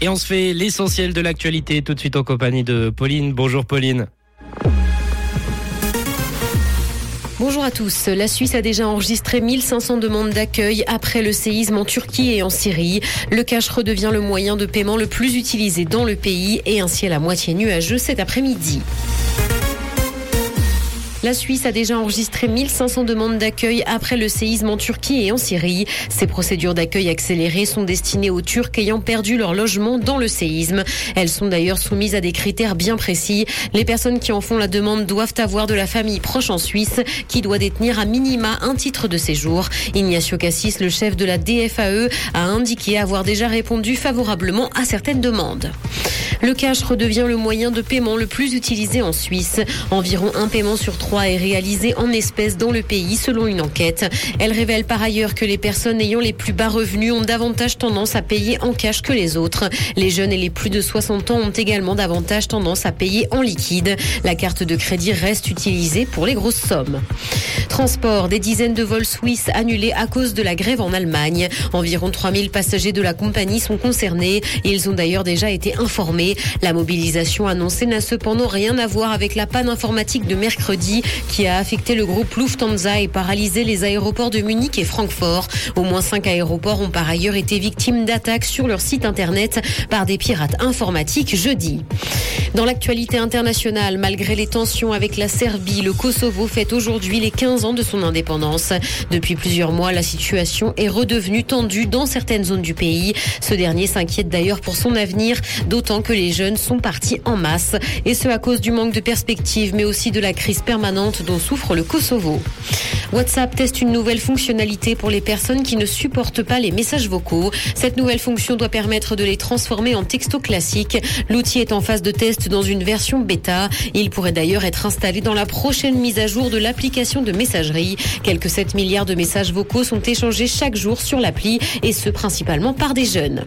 Et on se fait l'essentiel de l'actualité tout de suite en compagnie de Pauline. Bonjour Pauline. Bonjour à tous. La Suisse a déjà enregistré 1500 demandes d'accueil après le séisme en Turquie et en Syrie. Le cash redevient le moyen de paiement le plus utilisé dans le pays et un ciel à moitié nuageux cet après-midi. La Suisse a déjà enregistré 1500 demandes d'accueil après le séisme en Turquie et en Syrie. Ces procédures d'accueil accélérées sont destinées aux Turcs ayant perdu leur logement dans le séisme. Elles sont d'ailleurs soumises à des critères bien précis. Les personnes qui en font la demande doivent avoir de la famille proche en Suisse qui doit détenir à minima un titre de séjour. Ignacio Cassis, le chef de la DFAE, a indiqué avoir déjà répondu favorablement à certaines demandes. Le cash redevient le moyen de paiement le plus utilisé en Suisse. Environ un paiement sur trois est réalisé en espèces dans le pays selon une enquête. Elle révèle par ailleurs que les personnes ayant les plus bas revenus ont davantage tendance à payer en cash que les autres. Les jeunes et les plus de 60 ans ont également davantage tendance à payer en liquide. La carte de crédit reste utilisée pour les grosses sommes. Transport, des dizaines de vols suisses annulés à cause de la grève en Allemagne. Environ 3000 passagers de la compagnie sont concernés. Ils ont d'ailleurs déjà été informés. La mobilisation annoncée n'a cependant rien à voir avec la panne informatique de mercredi qui a affecté le groupe Lufthansa et paralysé les aéroports de Munich et Francfort. Au moins cinq aéroports ont par ailleurs été victimes d'attaques sur leur site internet par des pirates informatiques jeudi. Dans l'actualité internationale, malgré les tensions avec la Serbie, le Kosovo fête aujourd'hui les 15 ans de son indépendance. Depuis plusieurs mois, la situation est redevenue tendue dans certaines zones du pays. Ce dernier s'inquiète d'ailleurs pour son avenir, d'autant que les jeunes sont partis en masse. Et ce à cause du manque de perspectives, mais aussi de la crise permanente dont souffre le Kosovo. WhatsApp teste une nouvelle fonctionnalité pour les personnes qui ne supportent pas les messages vocaux. Cette nouvelle fonction doit permettre de les transformer en texto classiques. L'outil est en phase de test dans une version bêta. Il pourrait d'ailleurs être installé dans la prochaine mise à jour de l'application de messagerie. Quelques 7 milliards de messages vocaux sont échangés chaque jour sur l'appli et ce principalement par des jeunes.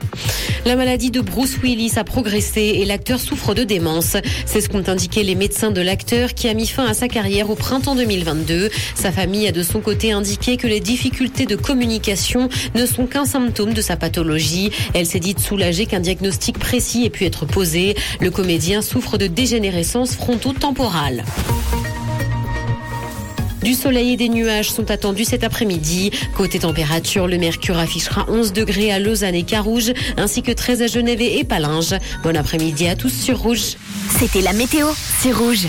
La maladie de Bruce Willis a progressé et l'acteur souffre de démence. C'est ce qu'ont indiqué les médecins de l'acteur qui a mis fin à sa carrière au printemps 2022. Sa famille a de son côté indiqué que les difficultés de communication ne sont qu'un symptôme de sa pathologie. Elle s'est dite soulagée qu'un diagnostic précis ait pu être posé. Le comédien souffre de dégénérescence fronto-temporale. Du soleil et des nuages sont attendus cet après-midi. Côté température, le mercure affichera 11 degrés à Lausanne et Carouge, ainsi que 13 à Genève et Palinges. Bon après-midi à tous sur Rouge. C'était la météo, c'est Rouge.